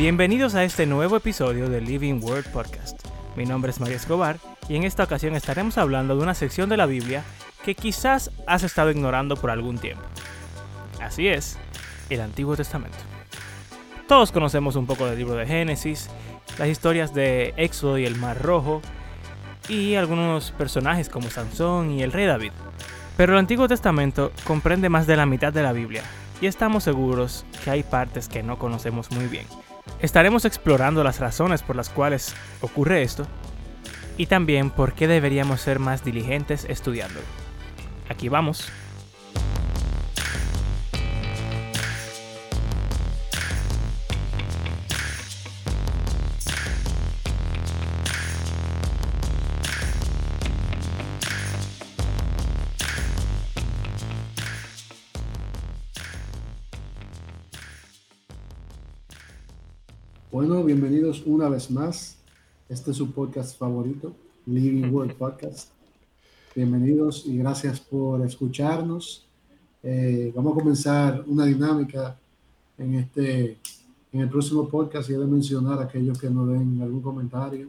Bienvenidos a este nuevo episodio de Living Word Podcast. Mi nombre es María Escobar y en esta ocasión estaremos hablando de una sección de la Biblia que quizás has estado ignorando por algún tiempo. Así es, el Antiguo Testamento. Todos conocemos un poco del libro de Génesis, las historias de Éxodo y el Mar Rojo, y algunos personajes como Sansón y el rey David. Pero el Antiguo Testamento comprende más de la mitad de la Biblia, y estamos seguros que hay partes que no conocemos muy bien. Estaremos explorando las razones por las cuales ocurre esto, y también por qué deberíamos ser más diligentes estudiándolo. Aquí vamos. Bienvenidos una vez más. Este es su podcast favorito, Living World Podcast. Bienvenidos y gracias por escucharnos. Eh, vamos a comenzar una dinámica en este en el próximo podcast y he de mencionar a aquellos que nos den algún comentario,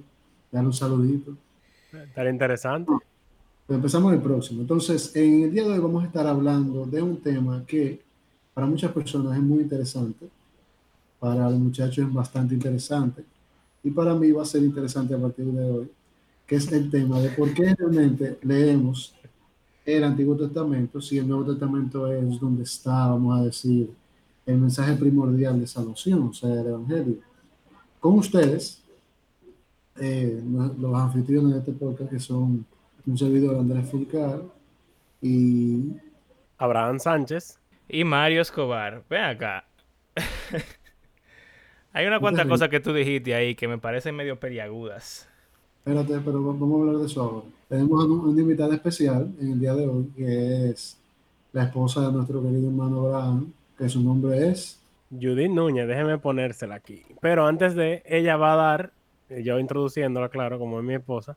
dar un saludito. Estaría interesante. Pues empezamos el próximo. Entonces, en el día de hoy vamos a estar hablando de un tema que para muchas personas es muy interesante para los muchachos es bastante interesante y para mí va a ser interesante a partir de hoy, que es el tema de por qué realmente leemos el Antiguo Testamento si el Nuevo Testamento es donde está, vamos a decir, el mensaje primordial de salvación, o sea, el Evangelio. Con ustedes, eh, los anfitriones de este podcast, que son un servidor Andrés Fulcar y Abraham Sánchez y Mario Escobar. Ven acá. Hay una cuantas cosas que tú dijiste ahí que me parecen medio periagudas. Espérate, pero vamos a hablar de eso ahora. Tenemos una invitada especial en el día de hoy, que es la esposa de nuestro querido hermano Abraham, que su nombre es... Judith Núñez, déjeme ponérsela aquí. Pero antes de, ella va a dar, yo introduciéndola, claro, como es mi esposa,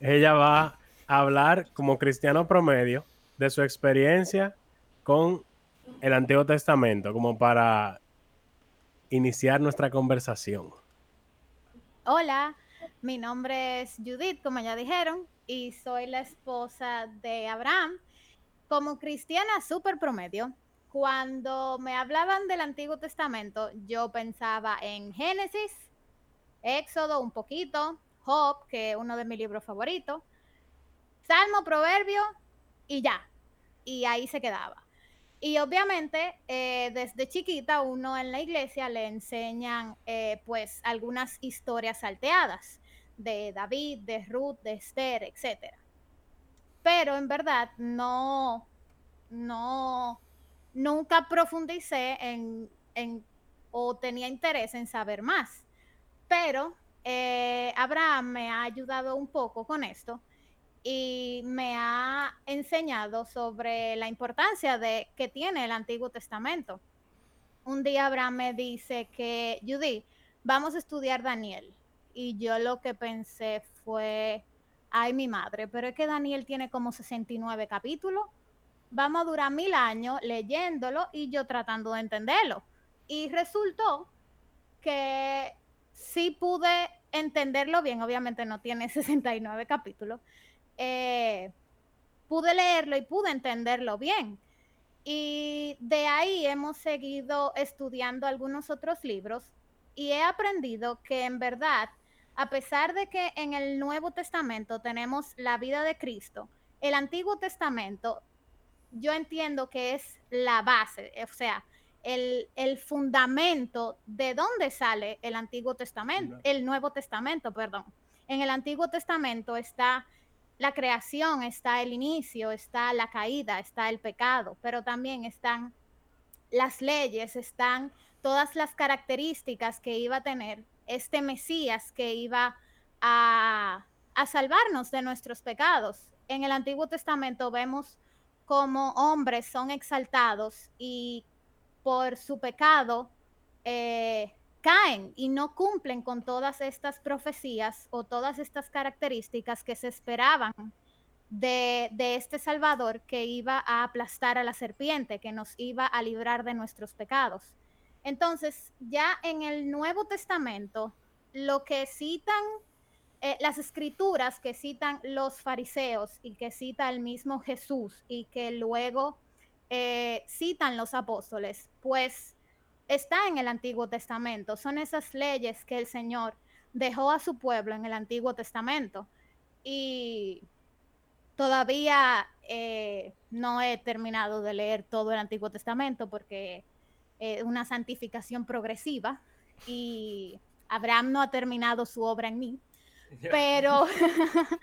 ella va a hablar como cristiano promedio de su experiencia con el Antiguo Testamento, como para iniciar nuestra conversación. Hola, mi nombre es Judith, como ya dijeron, y soy la esposa de Abraham. Como cristiana súper promedio, cuando me hablaban del Antiguo Testamento, yo pensaba en Génesis, Éxodo un poquito, Job, que es uno de mis libros favoritos, Salmo, Proverbio y ya. Y ahí se quedaba. Y obviamente, eh, desde chiquita, uno en la iglesia le enseñan, eh, pues, algunas historias salteadas de David, de Ruth, de Esther, etc. Pero en verdad, no, no, nunca profundicé en, en o tenía interés en saber más. Pero eh, Abraham me ha ayudado un poco con esto y me ha enseñado sobre la importancia de que tiene el Antiguo Testamento. Un día Abraham me dice que, Judy, vamos a estudiar Daniel. Y yo lo que pensé fue, ay mi madre, pero es que Daniel tiene como 69 capítulos. Vamos a durar mil años leyéndolo y yo tratando de entenderlo. Y resultó que sí pude entenderlo bien, obviamente no tiene 69 capítulos, eh, pude leerlo y pude entenderlo bien. Y de ahí hemos seguido estudiando algunos otros libros y he aprendido que en verdad, a pesar de que en el Nuevo Testamento tenemos la vida de Cristo, el Antiguo Testamento yo entiendo que es la base, o sea, el, el fundamento de dónde sale el Antiguo Testamento, el Nuevo Testamento, perdón. En el Antiguo Testamento está la creación, está el inicio, está la caída, está el pecado, pero también están las leyes, están todas las características que iba a tener este Mesías que iba a, salvarnos de nuestros pecados. En el Antiguo Testamento vemos cómo hombres son exaltados y por su pecado eh, caen y no cumplen con todas estas profecías o todas estas características que se esperaban de, este Salvador que iba a aplastar a la serpiente, que nos iba a librar de nuestros pecados. Entonces, ya en el Nuevo Testamento, lo que citan eh, las escrituras que citan los fariseos y que cita el mismo Jesús y que luego eh, citan los apóstoles, pues está en el Antiguo Testamento. Son esas leyes que el Señor dejó a su pueblo en el Antiguo Testamento. Y todavía eh, no he terminado de leer todo el Antiguo Testamento porque es una santificación progresiva y Abraham no ha terminado su obra en mí. Pero,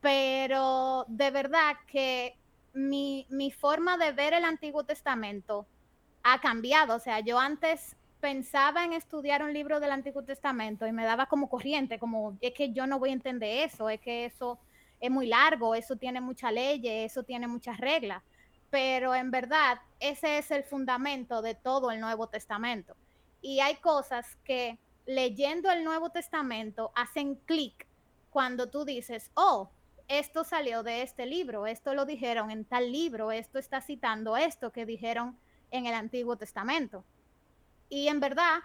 pero de verdad que mi, mi forma de ver el Antiguo Testamento ha cambiado. O sea, yo antes pensaba en estudiar un libro del Antiguo Testamento y me daba como corriente, como es que yo no voy a entender eso, es que eso es muy largo, eso tiene mucha ley, eso tiene muchas reglas. Pero en verdad, ese es el fundamento de todo el Nuevo Testamento. Y hay cosas que leyendo el Nuevo Testamento hacen clic cuando tú dices, oh, esto salió de este libro, esto lo dijeron en tal libro, esto está citando esto que dijeron en el Antiguo Testamento. Y en verdad,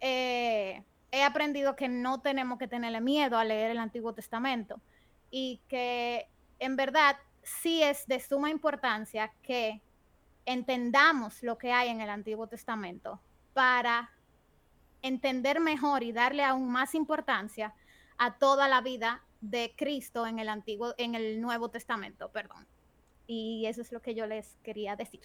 eh, he aprendido que no tenemos que tenerle miedo a leer el Antiguo Testamento y que en verdad sí es de suma importancia que entendamos lo que hay en el Antiguo Testamento para entender mejor y darle aún más importancia a toda la vida de Cristo en el antiguo, en el Nuevo Testamento, perdón. Y eso es lo que yo les quería decir.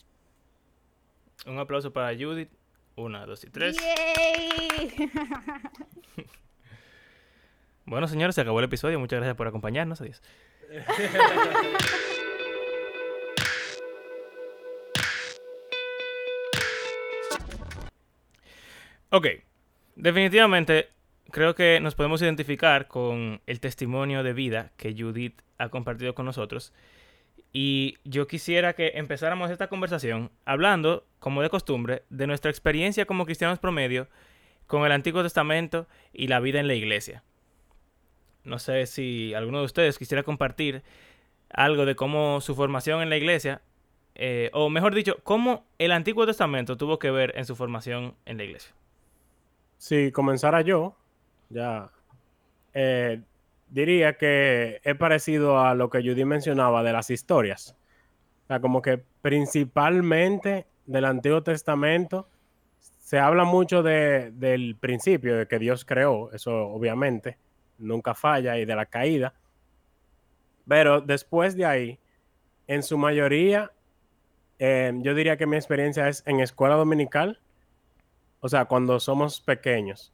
Un aplauso para Judith. Una, dos y tres. bueno, señores, se acabó el episodio. Muchas gracias por acompañarnos. Adiós. ok. Definitivamente, creo que nos podemos identificar con el testimonio de vida que Judith ha compartido con nosotros. Y yo quisiera que empezáramos esta conversación hablando, como de costumbre, de nuestra experiencia como cristianos promedio con el Antiguo Testamento y la vida en la iglesia. No sé si alguno de ustedes quisiera compartir algo de cómo su formación en la iglesia, eh, o mejor dicho, cómo el Antiguo Testamento tuvo que ver en su formación en la iglesia si comenzara yo, ya eh, diría que es parecido a lo que Judy mencionaba de las historias. O sea, como que principalmente del Antiguo Testamento se habla mucho del principio, de que Dios creó, eso obviamente nunca falla, y de la caída. Pero después de ahí, en su mayoría, eh, yo diría que mi experiencia es en escuela dominical o sea, cuando somos pequeños.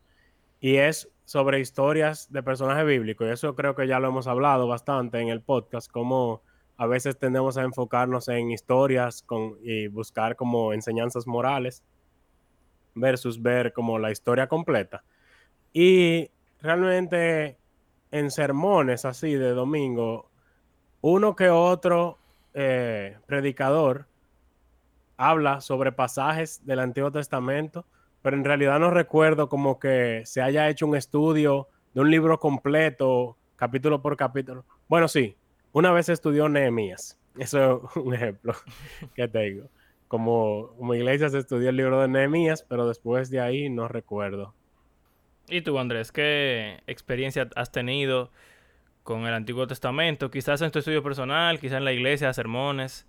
Y es sobre historias de personajes bíblicos. Y eso creo que ya lo hemos hablado bastante en el podcast, como a veces tendemos a enfocarnos en historias con, y buscar como enseñanzas morales versus ver como la historia completa. Y realmente en sermones así de domingo, uno que otro eh, predicador habla sobre pasajes del Antiguo Testamento pero en realidad no recuerdo como que se haya hecho un estudio de un libro completo, capítulo por capítulo. Bueno, sí, una vez estudió Nehemías. Eso es un ejemplo que tengo. Como, como iglesia se estudió el libro de Nehemías, pero después de ahí no recuerdo. ¿Y tú, Andrés, qué experiencia has tenido con el Antiguo Testamento? Quizás en tu estudio personal, quizás en la iglesia, sermones.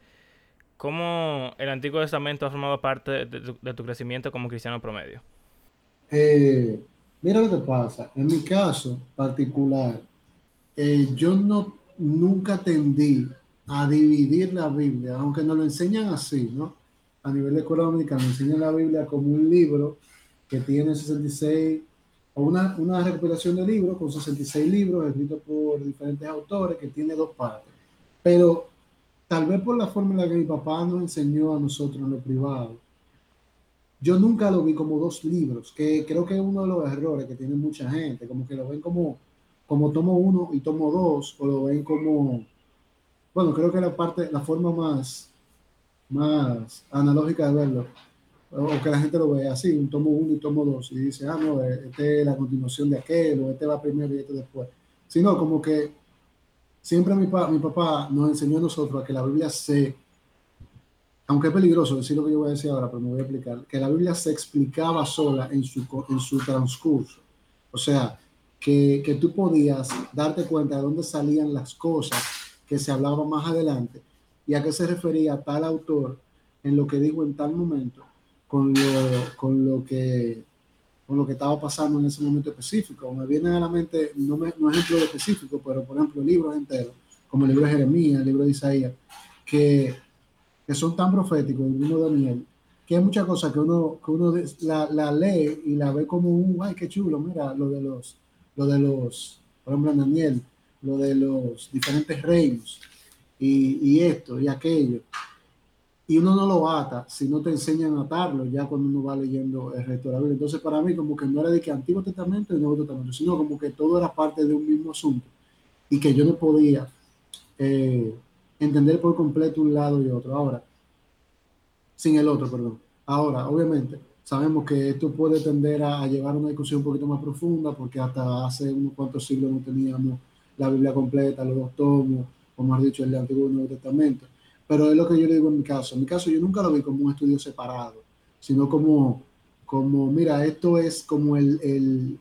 ¿Cómo el Antiguo Testamento ha formado parte de tu, crecimiento como cristiano promedio? Eh, mira lo que pasa. En mi caso particular, eh, yo no nunca tendí a dividir la Biblia, aunque nos lo enseñan así, ¿no? A nivel de dominicana, nos enseñan la Biblia como un libro que tiene 66, o una, una recopilación de libros con 66 libros escritos por diferentes autores que tiene dos partes. Pero tal vez por la forma en la que mi papá nos enseñó a nosotros en lo privado, yo nunca lo vi como dos libros, que creo que es uno de los errores que tiene mucha gente, como que lo ven como, como tomo uno y tomo dos, o lo ven como, bueno, creo que la parte, la forma más, más analógica de verlo, o que la gente lo ve así, un tomo uno y tomo dos, y dice, ah, no, este es la continuación de aquel, o este va primero y este después, sino como que siempre mi, mi papá nos enseñó a nosotros a que la Biblia se aunque es peligroso decir lo que yo voy a decir ahora, pero me voy a explicar, que la Biblia se explicaba sola en su, en su transcurso. O sea, que, que tú podías darte cuenta de dónde salían las cosas que se hablaban más adelante y a qué se refería tal autor en lo que dijo en tal momento con lo, con lo que con lo que estaba pasando en ese momento específico. Me vienen a la mente, no, me, no ejemplos específicos, pero por ejemplo libros enteros, como el libro de Jeremías, el libro de Isaías, que, que son tan proféticos, el mismo Daniel, que hay muchas cosas que uno, que uno la, la, lee y la ve como un, ay, qué chulo, mira, lo de los, lo de los, por ejemplo, Daniel, lo de los diferentes reinos y, y esto y aquello y uno no lo ata si no te enseñan a atarlo ya cuando uno va leyendo el resto de la Biblia. Entonces, para mí, como que no era de que Antiguo Testamento y Nuevo Testamento, sino como que todo era parte de un mismo asunto y que yo no podía eh, entender por completo un lado y otro. Ahora, sin el otro, perdón. Ahora, obviamente, sabemos que esto puede tender a, llevar una discusión un poquito más profunda porque hasta hace unos cuantos siglos no teníamos la Biblia completa, los dos tomos, como has dicho, el Antiguo y Nuevo Testamento pero es lo que yo le digo en mi caso. En mi caso yo nunca lo vi como un estudio separado, sino como, como mira, esto es como el,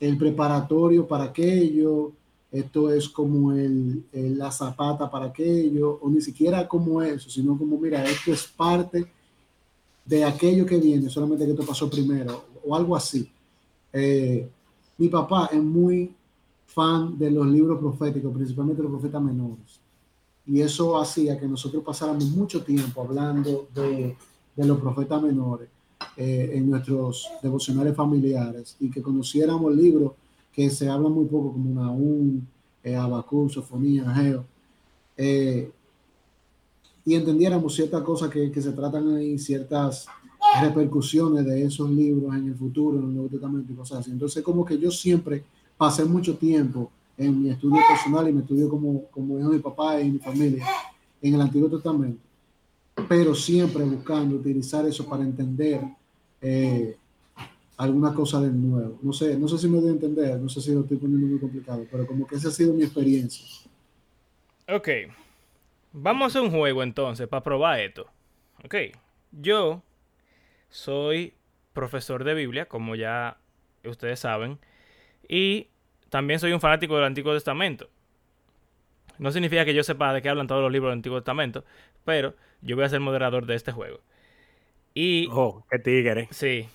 el, preparatorio para aquello, esto es como el, la zapata para aquello, o ni siquiera como eso, sino como, mira, esto es parte de aquello que viene, solamente que esto pasó primero, o algo así. Eh, mi papá es muy fan de los libros proféticos, principalmente los profetas menores y eso hacía que nosotros pasáramos mucho tiempo hablando de, de los profetas menores eh, en nuestros devocionales familiares y que conociéramos libros que se hablan muy poco como Nahum, eh, Abacú, Sofonía, Geo, eh, y entendiéramos ciertas cosas que, que, se tratan ahí, ciertas repercusiones de esos libros en el futuro, en el Nuevo Testamento y cosas así. Entonces, como que yo siempre pasé mucho tiempo en mi estudio personal y mi estudio como, como mi papá y mi familia en el Antiguo Testamento, pero siempre buscando utilizar eso para entender eh, alguna cosa del nuevo. No sé, no sé si me doy a entender, no sé si lo estoy poniendo muy complicado, pero como que esa ha sido mi experiencia. Ok, vamos a un juego entonces para probar esto. Ok, yo soy profesor de Biblia, como ya ustedes saben, y también soy un fanático del Antiguo Testamento. No significa que yo sepa de qué hablan todos los libros del Antiguo Testamento, pero yo voy a ser moderador de este juego. Y. Oh, qué tigre. Sí.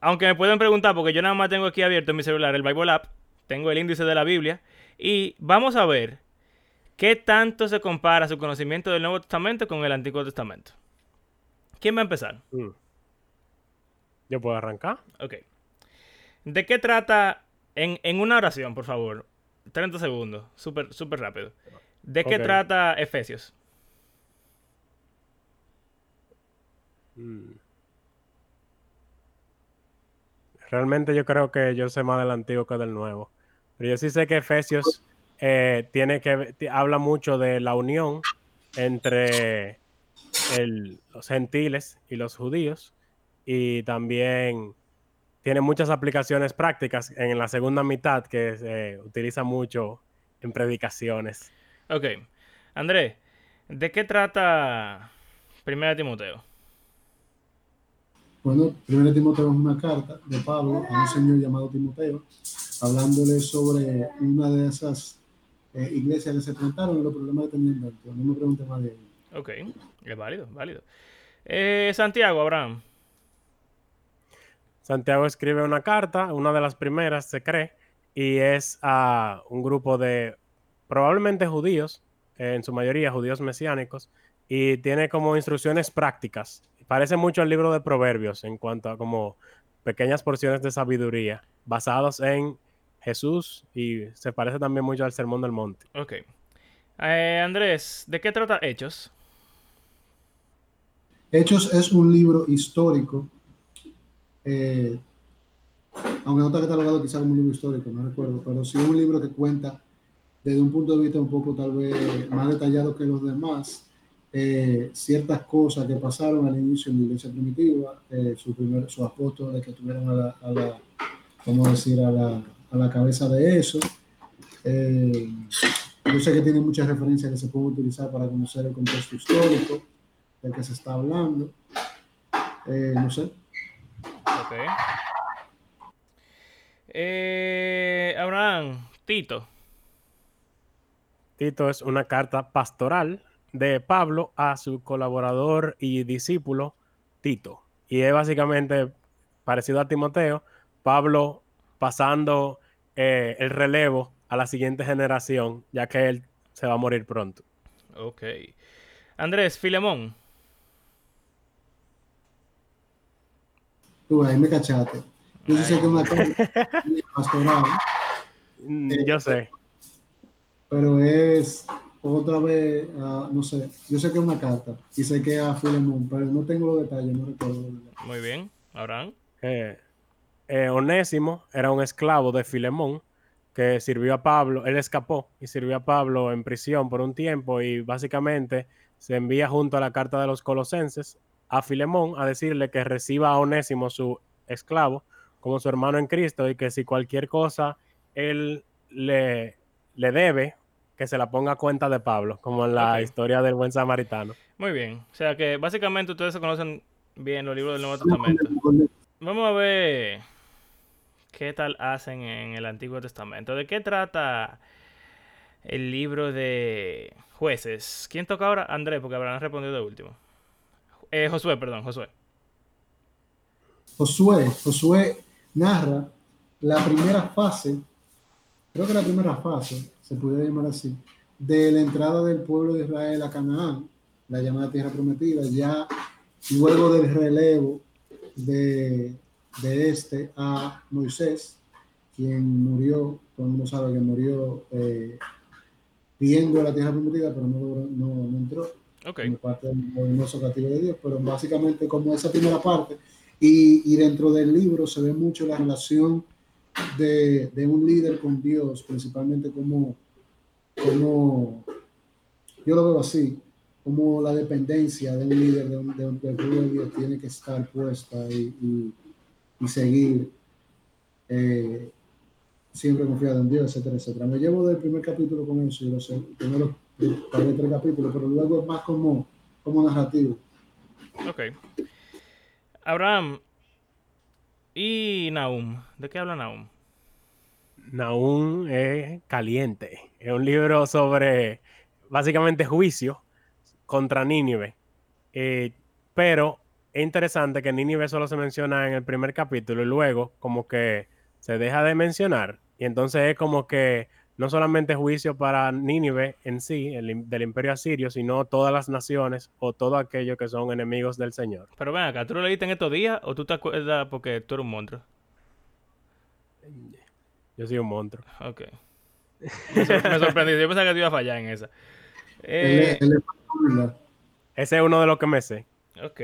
Aunque me pueden preguntar, porque yo nada más tengo aquí abierto en mi celular el Bible App, tengo el índice de la Biblia, y vamos a ver qué tanto se compara su conocimiento del Nuevo Testamento con el Antiguo Testamento. ¿Quién va a empezar? Mm. ¿Yo puedo arrancar? Ok. ¿De qué trata en, en, una oración, por favor. 30 segundos. Súper super rápido. ¿De qué trata Efesios? Mm. Realmente yo creo que yo sé más del antiguo que del nuevo. Pero yo sí sé que Efesios eh, tiene que habla mucho de la unión entre el, los gentiles y los judíos. Y también tiene muchas aplicaciones prácticas en la segunda mitad que se utiliza mucho en predicaciones. Ok. Andrés, ¿de qué trata Primera Timoteo? Bueno, Primera Timoteo es una carta de Pablo a un señor llamado Timoteo, hablándole sobre una de esas eh, iglesias que se plantaron y los problemas que tenían dentro. No me pregunte más de ello. Ok, es válido, válido. Eh, Santiago, Abraham. Santiago escribe una carta, una de las primeras, se cree, y es a un grupo de probablemente judíos, en su mayoría judíos mesiánicos, y tiene como instrucciones prácticas. Parece mucho al libro de Proverbios en cuanto a como pequeñas porciones de sabiduría basados en Jesús y se parece también mucho al Sermón del Monte. Ok. Eh, Andrés, ¿de qué trata Hechos? Hechos es un libro histórico eh, aunque no está catalogado quizá como un libro histórico, no recuerdo, pero sí un libro que cuenta desde un punto de vista un poco tal vez más detallado que los demás, eh, ciertas cosas que pasaron al inicio en la iglesia primitiva, eh, sus sus apóstoles que estuvieron a la, a la decir, a la, a la cabeza de eso. Eh, Yo sé que tiene muchas referencias que se pueden utilizar para conocer el contexto histórico del que se está hablando. Eh, no sé. Eh, Abraham, Tito. Tito es una carta pastoral de Pablo a su colaborador y discípulo Tito. Y es básicamente parecido a Timoteo, Pablo pasando eh, el relevo a la siguiente generación, ya que él se va a morir pronto. Ok. Andrés, Filemón. Tú ahí me cachaste. Yo sé que es una carta pastoral, Mm, Yo sé. pero es otra vez, ah, no sé, yo sé que es una carta y sé que es a Filemón, pero no tengo los detalles, no recuerdo. Muy bien. Abraham. Eh, eh, Onésimo era un esclavo de Filemón que sirvió a Pablo, él escapó y sirvió a Pablo en prisión por un tiempo y básicamente se envía junto a la carta de los colosenses a Filemón a decirle que reciba a Onésimo, su esclavo, como su hermano en Cristo y que si cualquier cosa él le, le debe, que se la ponga a cuenta de Pablo, como en la historia del buen samaritano. Muy bien. O sea que básicamente ustedes se conocen bien los libros del Nuevo Testamento. Vamos a ver qué tal hacen en el Antiguo Testamento. ¿De qué trata el libro de jueces? ¿Quién toca ahora? Andrés, porque habrán respondido de último. Eh, Josué, perdón, Josué. Josué, Josué narra la primera fase, creo que la primera fase, se pudiera llamar así, de la entrada del pueblo de Israel a Canaán, la llamada tierra prometida, ya luego del relevo de, este a Moisés, quien murió, todo el mundo sabe que murió eh, viendo la tierra prometida, pero no, no, no entró Ok, como parte del movimiento castigo de Dios, pero básicamente como esa primera parte, y, y dentro del libro se ve mucho la relación de, de un líder con Dios, principalmente como, como, yo lo veo así, como la dependencia de un líder de un- de un- pueblo de Dios tiene que estar puesta y, y- y seguir eh, siempre confiado en Dios, etcétera, etcétera. Me llevo del primer capítulo con eso y los primeros tal vez tres capítulos, pero luego es más como, como narrativo. ok. Abraham y Nahum. ¿De qué habla Nahum? Nahum es caliente. Es un libro sobre básicamente juicio contra Nínive. Eh, pero es interesante que Nínive solo se menciona en el primer capítulo y luego como que se deja de mencionar. Y entonces es como que no solamente juicio para Nínive en sí, el del imperio asirio, sino todas las naciones o todo aquello que son enemigos del Señor. Pero ven acá, ¿tú lo leíste en estos días o tú te acuerdas porque tú eres un monstruo? Yo soy un monstruo. Ok. Me, sor- me sorprendí. Yo pensaba que te iba a fallar en esa. Eh. Ese es uno de los que me sé. ok.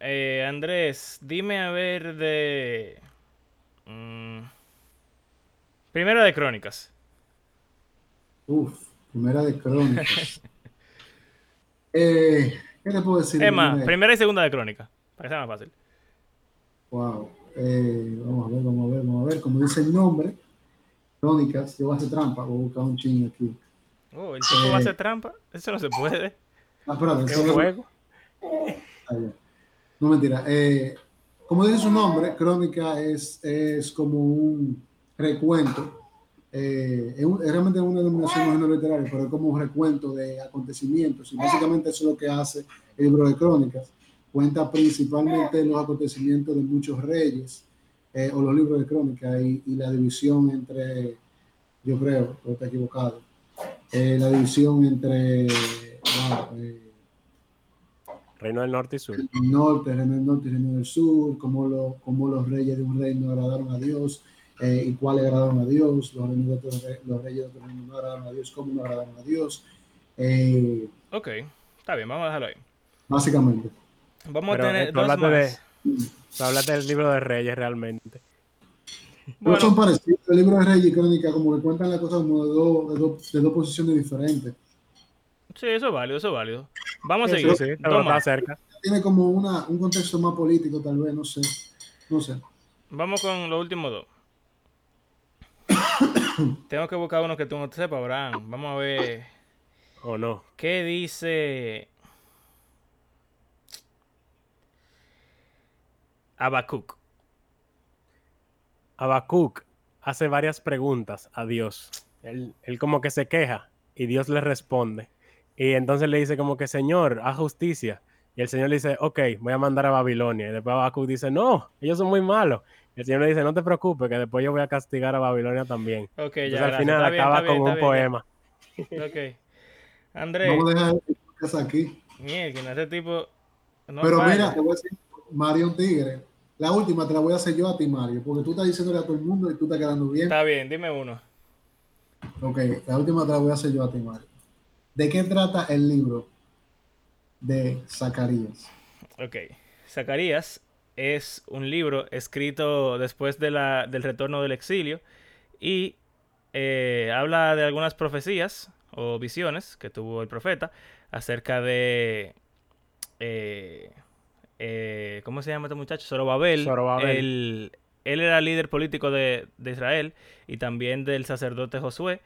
Eh, Andrés, dime a ver de... mm, Primero de Crónicas. Uf, primera de crónicas. eh, ¿Qué te puedo decir? más, primera? y segunda de Crónicas. Para que sea más fácil. Wow. Eh, vamos a ver, vamos a ver, vamos a ver. Como dice el nombre, crónicas, yo voy a hacer trampa, voy a buscar un ching aquí. Oh, el tipo va a Eh. hacer trampa. Eso no se puede. Ah, espérate, Es un juego. No mentira. Eh, como dice su nombre, crónica es, es como un recuento. Eh, es, un- es realmente una denominación más no literaria, pero es como un recuento de acontecimientos. Y básicamente eso es lo que hace el libro de crónicas. Cuenta principalmente los acontecimientos de muchos reyes eh, o los libros de crónicas y, y la división entre, yo creo, pero está equivocado, eh, la división entre eh, Reino del Norte y Sur. el norte, reino del norte y reino del sur, cómo, lo, cómo los reyes de un reino agradaron a Dios eh, y cuáles agradaron a Dios, los, de los reyes de otro reino no agradaron a Dios, cómo no agradaron a Dios, eh, Ok, está bien, vamos a dejarlo ahí. básicamente. Vamos Pero, a tener eh, tú dos más. de- Tú hablaste del libro de Reyes realmente. Pero Bueno, son parecidos, el libro de Reyes y Crónica como que cuentan las cosas como de dos, de dos, de dos posiciones diferentes. sí, eso es válido, eso es válido. Vamos a seguir. sí, sí, cerca. Tiene como una, un contexto más político tal vez, no sé, no sé. Vamos con los últimos dos. tengo que buscar uno que tú no te sepas, Abraham. Vamos a ver. ¿O no? ¿Qué dice Habacuc? Habacuc hace varias preguntas a Dios. Él, él como que se queja y Dios le responde. Y entonces le dice como que, Señor, haz justicia. Y el Señor le dice, ok, voy a mandar a Babilonia. Y después Habacuc dice, no, ellos son muy malos. El Señor le dice, no te preocupes, que después yo voy a castigar a Babilonia también. Ok, Entonces ya. al gracias. final Está bien, acaba está bien, con está un bien, poema. ya. Ok. Andrés, Vamos a dejar el podcast aquí. mierda, este tipo. No Pero falla. mira, te voy a decir, Mario un tigre. La última te la voy a hacer yo a ti, Mario, porque tú estás diciéndole a todo el mundo y tú estás quedando bien. Está bien, dime uno. Ok, la última te la voy a hacer yo a ti, Mario. ¿De qué trata el libro de Zacarías? Ok. Zacarías es un libro escrito después de la, del retorno del exilio y eh, habla de algunas profecías o visiones que tuvo el profeta acerca de... eh, eh, ¿Cómo se llama este muchacho? Zorobabel. Zorobabel. El- él era líder político de, de Israel y también del sacerdote Josué,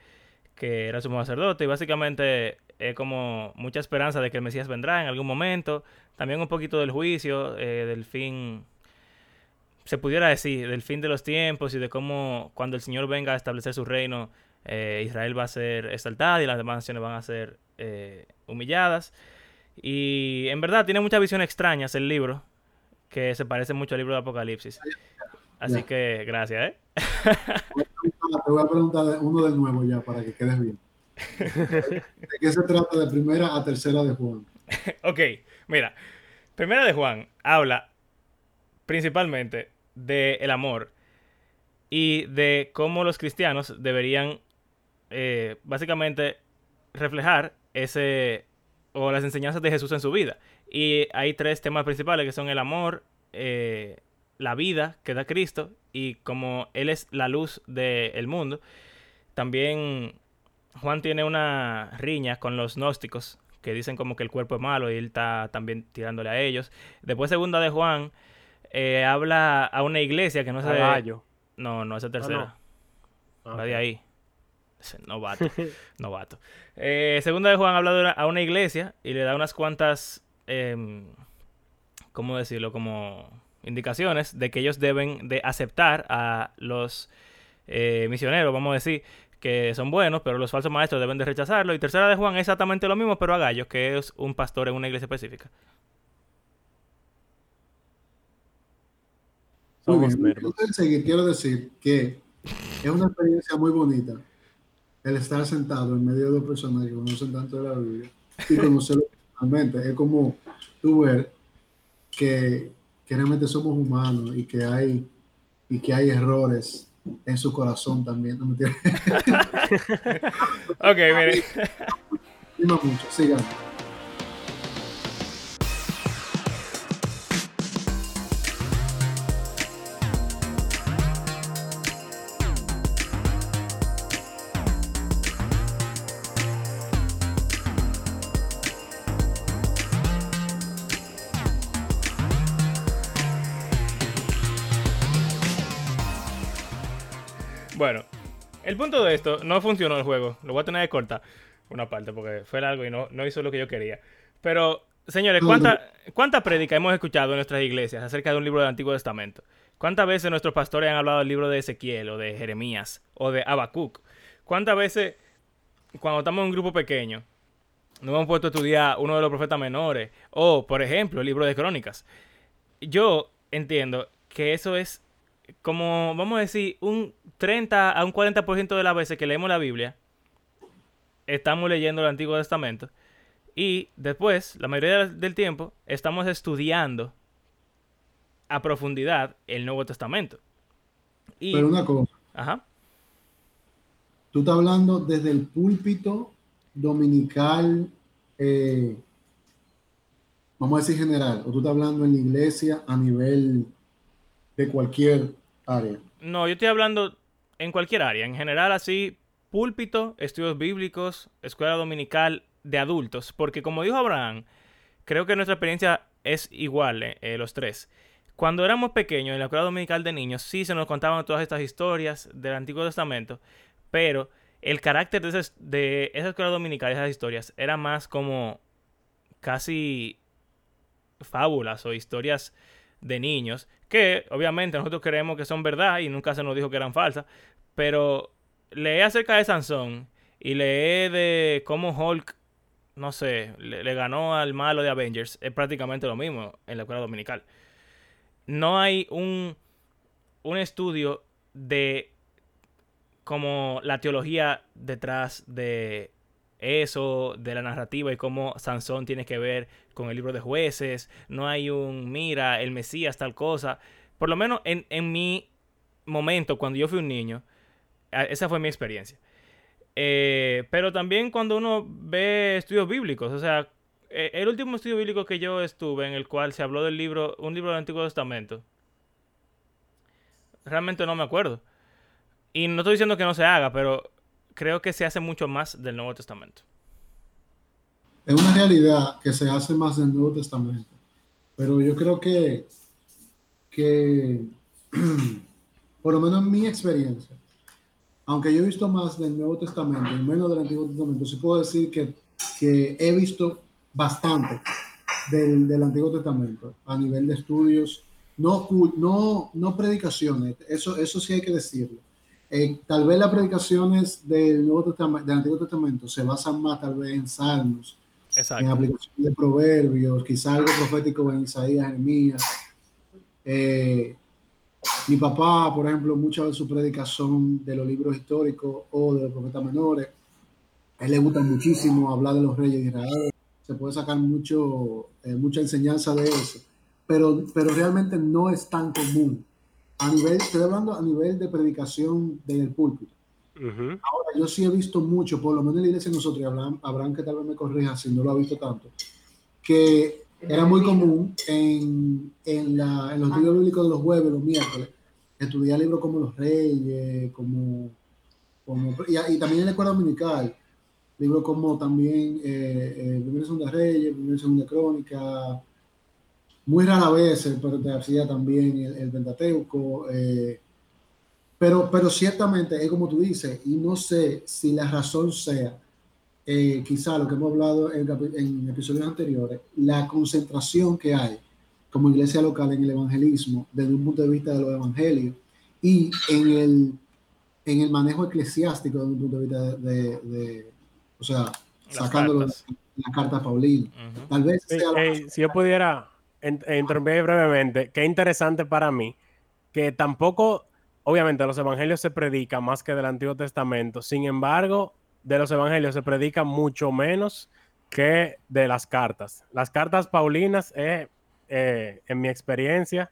que era sumo sacerdote, y básicamente es como mucha esperanza de que el Mesías vendrá en algún momento, también un poquito del juicio, eh, del fin, se pudiera decir, del fin de los tiempos y de cómo cuando el Señor venga a establecer su reino, eh, Israel va a ser exaltada y las demás naciones van a ser eh, humilladas. Y en verdad tiene muchas visiones extrañas el libro, que se parece mucho al libro de Apocalipsis. Así Ya. que gracias, ¿eh? Te voy a preguntar uno de nuevo ya para que quedes bien. ¿De qué se trata de primera a tercera de Juan? Ok, mira. Primera de Juan habla principalmente del amor y de cómo los cristianos deberían eh, básicamente reflejar ese o las enseñanzas de Jesús en su vida. Y hay tres temas principales que son el amor, eh, la vida que da Cristo y como Él es la luz del mundo. También Juan tiene una riña con los gnósticos que dicen como que el cuerpo es malo y él está también tirándole a ellos. Después segunda de Juan eh, habla a una iglesia que no se... Gallo. No, no, esa es tercera. Ah, Va de ahí. Novato. Novato. Eh, segunda de Juan habla de una- a una iglesia y le da unas cuantas, em, ¿cómo decirlo? Como indicaciones de que ellos deben de aceptar a los eh, misioneros, vamos a decir, que son buenos, pero los falsos maestros deben de rechazarlo. Y tercera de Juan es exactamente lo mismo, pero a Gallo, que es un pastor en una iglesia específica. Muy Somos bien. verdes. Antes de seguir, quiero decir que es una experiencia muy bonita el estar sentado en medio de dos personas que conocen tanto de la Biblia y conocerlo personalmente. Es como tú ver que, que realmente somos humanos y que hay y que hay errores en su corazón también. No me entiendes. Ok, mire. Mucho. Sigamos. Punto de esto, no funcionó el juego. Lo voy a tener que cortar una parte porque fue largo y no, no hizo lo que yo quería. Pero, señores, ¿cuánta, ¿cuánta prédica hemos escuchado en nuestras iglesias acerca de un libro del Antiguo Testamento? ¿Cuántas veces nuestros pastores han hablado del libro de Ezequiel o de Jeremías o de Habacuc? ¿Cuántas veces, cuando estamos en un grupo pequeño, nos hemos puesto a estudiar uno de los profetas menores? O, por ejemplo, el libro de Crónicas. Yo entiendo que eso es como, vamos a decir, un 30 a un 40% de las veces que leemos la Biblia, estamos leyendo el Antiguo Testamento. Y después, la mayoría del- tiempo, estamos estudiando a profundidad el Nuevo Testamento. Y, Pero una cosa, ajá. tú estás hablando desde el púlpito dominical, eh, vamos a decir general, o tú estás hablando en la iglesia a nivel de cualquier No, yo estoy hablando en cualquier área, en general así, púlpito, estudios bíblicos, escuela dominical de adultos, porque como dijo Abraham, creo que nuestra experiencia es igual, eh, eh, los tres. Cuando éramos pequeños en la escuela dominical de niños, sí se nos contaban todas estas historias del Antiguo Testamento, pero el carácter de, de esa escuela dominical, esas historias, era más como casi fábulas o historias de niños, que obviamente nosotros creemos que son verdad y nunca se nos dijo que eran falsas, pero leí acerca de Sansón y leí de cómo Hulk, no sé, le, ganó al malo de Avengers, es prácticamente lo mismo en la escuela dominical. No hay un, un estudio de como la teología detrás de eso, de la narrativa y cómo Sansón tiene que ver con el libro de jueces. No hay un, mira, el Mesías, tal cosa. Por lo menos en, en mi momento, cuando yo fui un niño, esa fue mi experiencia. Eh, pero también cuando uno ve estudios bíblicos, o sea, e, el último estudio bíblico que yo estuve en el cual se habló del libro, un libro del Antiguo Testamento, realmente no me acuerdo. Y no estoy diciendo que no se haga, pero creo que se hace mucho más del Nuevo Testamento. Es una realidad que se hace más del Nuevo Testamento, pero yo creo que, que por lo menos en mi experiencia, aunque yo he visto más del Nuevo Testamento y menos del Antiguo Testamento, sí puedo decir que, que he visto bastante del, del, Antiguo Testamento a nivel de estudios, no, no, no predicaciones, eso, eso sí hay que decirlo eh, tal vez las predicaciones del, Nuevo Testamento, del Antiguo Testamento se basan más tal vez en salmos, en aplicación de proverbios, quizá algo profético en Isaías, Jeremías. Eh, mi papá, por ejemplo, muchas de sus predicas son de los libros históricos o de los profetas menores. A él le gusta muchísimo hablar de los reyes de Israel. Se puede sacar mucho, eh, mucha enseñanza de eso, pero, pero realmente no es tan común a nivel, estoy hablando a nivel de predicación del púlpito. Ahora, yo sí he visto mucho, por lo menos en la iglesia de nosotros, y Abraham, que tal vez me corrija si no lo ha visto tanto, que era muy común en, en, la, en los libros bíblicos de los jueves, los miércoles, estudiar libros como Los Reyes, como, como y, también en la escuela dominical, libros como también eh, eh, Primera y Segunda Reyes, Primera y Segunda Crónica, muy rara vez el hacía también el, el Pentateuco, eh, pero, pero ciertamente es como tú dices, y no sé si la razón sea, eh, quizá lo que hemos hablado en, en, episodios anteriores, la concentración que hay como iglesia local en el evangelismo desde un punto de vista de los evangelios y en el, en el manejo eclesiástico desde un punto de vista de, o sea, sacándolo de la carta Paulina. Tal vez si yo pudiera interrumpir brevemente, qué interesante para mí que tampoco, obviamente, los evangelios se predican más que del Antiguo Testamento. Sin embargo, de los evangelios se predica mucho menos que de las cartas. Las cartas paulinas eh, en mi experiencia,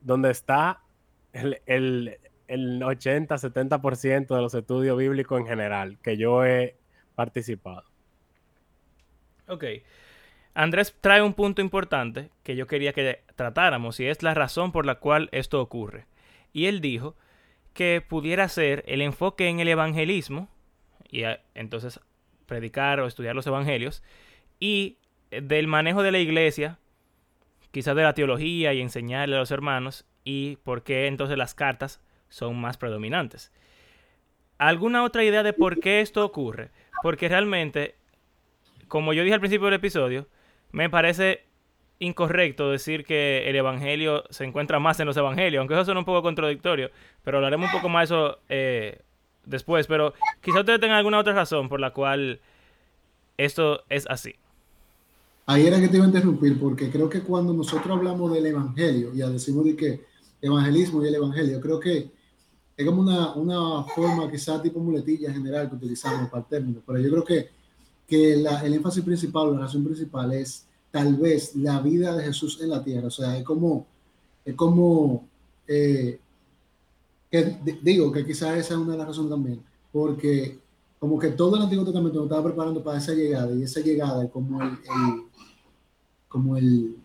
donde está el, el, el 80-70% de los estudios bíblicos en general que yo he participado. Ok. Andrés trae un punto importante que yo quería que tratáramos y es la razón por la cual esto ocurre. Y él dijo que pudiera ser el enfoque en el evangelismo y entonces predicar o estudiar los evangelios y del manejo de la iglesia, quizás de la teología y enseñarle a los hermanos y por qué entonces las cartas son más predominantes. ¿Alguna otra idea de por qué esto ocurre? Porque realmente, como yo dije al principio del episodio, me parece incorrecto decir que el evangelio se encuentra más en los evangelios, aunque eso suena un poco contradictorio, pero hablaremos un poco más de eso eh, después. Pero quizá ustedes tengan alguna otra razón por la cual esto es así. Ahí era que te iba a interrumpir, porque creo que cuando nosotros hablamos del evangelio, ya decimos de que evangelismo y el evangelio, creo que es como una, una forma quizá tipo muletilla general que utilizamos para el término, pero yo creo que que el énfasis principal, la razón principal es tal vez la vida de Jesús en la tierra. O sea, es como, es como, eh, que, digo que quizás esa es una de las razones también, porque como que todo el Antiguo Testamento nos estaba preparando para esa llegada y esa llegada es como el, como el,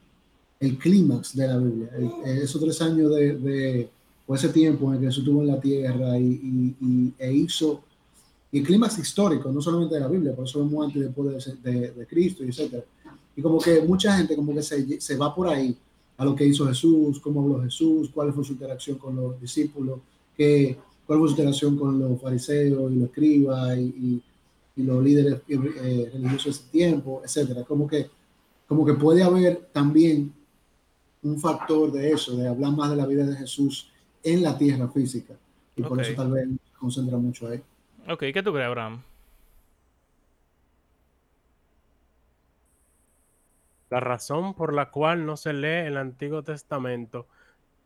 el clímax de la Biblia. esos tres años de, de, o ese tiempo en el que Jesús estuvo en la tierra y, y, y e hizo y clímax histórico, no solamente de la Biblia, por eso vemos antes y después de, de, Cristo, y etc. Y como que mucha gente como que se, se, va por ahí a lo que hizo Jesús, cómo habló Jesús, cuál fue su interacción con los discípulos, que cuál fue su relación con los fariseos y los escribas y, y, los líderes eh, religiosos de ese tiempo, etcétera. Como que, como que puede haber también un factor de eso, de hablar más de la vida de Jesús en la tierra física. Y por eso tal vez se concentra mucho ahí. Ok, ¿qué tú crees, Abraham? La razón por la cual no se lee el Antiguo Testamento.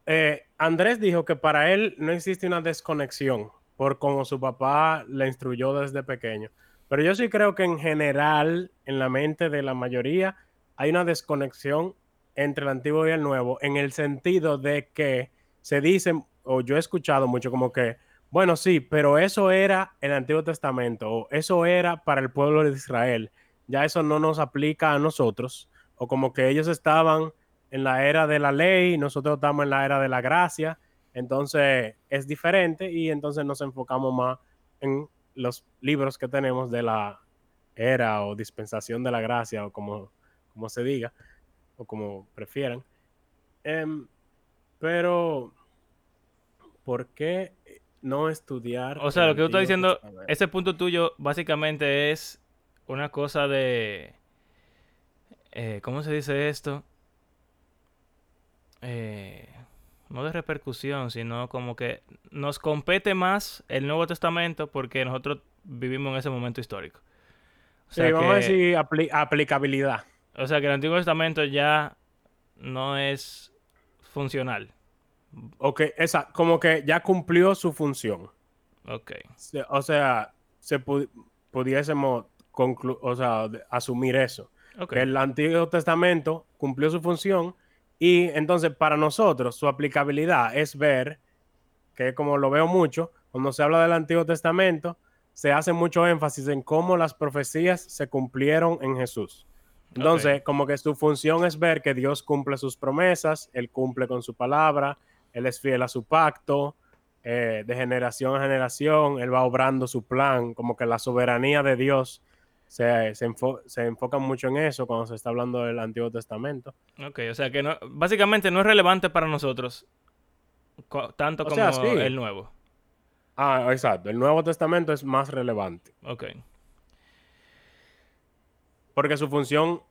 Eh, Andrés dijo que para él no existe una desconexión por como su papá le instruyó desde pequeño. Pero yo sí creo que en general, en la mente de la mayoría, hay una desconexión entre el antiguo y el nuevo, en el sentido de que se dice, o yo he escuchado mucho como que, bueno, sí, pero eso era el Antiguo Testamento, o eso era para el pueblo de Israel, ya eso no nos aplica a nosotros, o como que ellos estaban en la era de la ley, nosotros estamos en la era de la gracia, entonces es diferente y entonces nos enfocamos más en los libros que tenemos de la era o dispensación de la gracia o como, como se diga o como prefieran. Em, pero, ¿por qué no estudiar? O sea, lo que tú estás diciendo, ese punto tuyo básicamente es una cosa de... Eh, ¿Cómo se dice esto? Eh, no de repercusión, sino como que nos compete más el Nuevo Testamento porque nosotros vivimos en ese momento histórico. sí, vamos a decir aplicabilidad. O sea que el Antiguo Testamento ya no es funcional. Ok, esa, como que ya cumplió su función. Ok. o sea, se pudiésemos o sea, asumir eso. Que el Antiguo Testamento cumplió su función y entonces para nosotros su aplicabilidad es ver, que como lo veo mucho, cuando se habla del Antiguo Testamento, se hace mucho énfasis en cómo las profecías se cumplieron en Jesús. Entonces, como que su función es ver que Dios cumple sus promesas, Él cumple con su palabra, Él es fiel a su pacto, eh, de generación a generación, Él va obrando su plan, como que la soberanía de Dios se, se, enfoca mucho en eso cuando se está hablando del Antiguo Testamento. Ok, o sea que no, básicamente no es relevante para nosotros, tanto como el Nuevo. Ah, exacto, el Nuevo Testamento es más relevante. Ok porque su función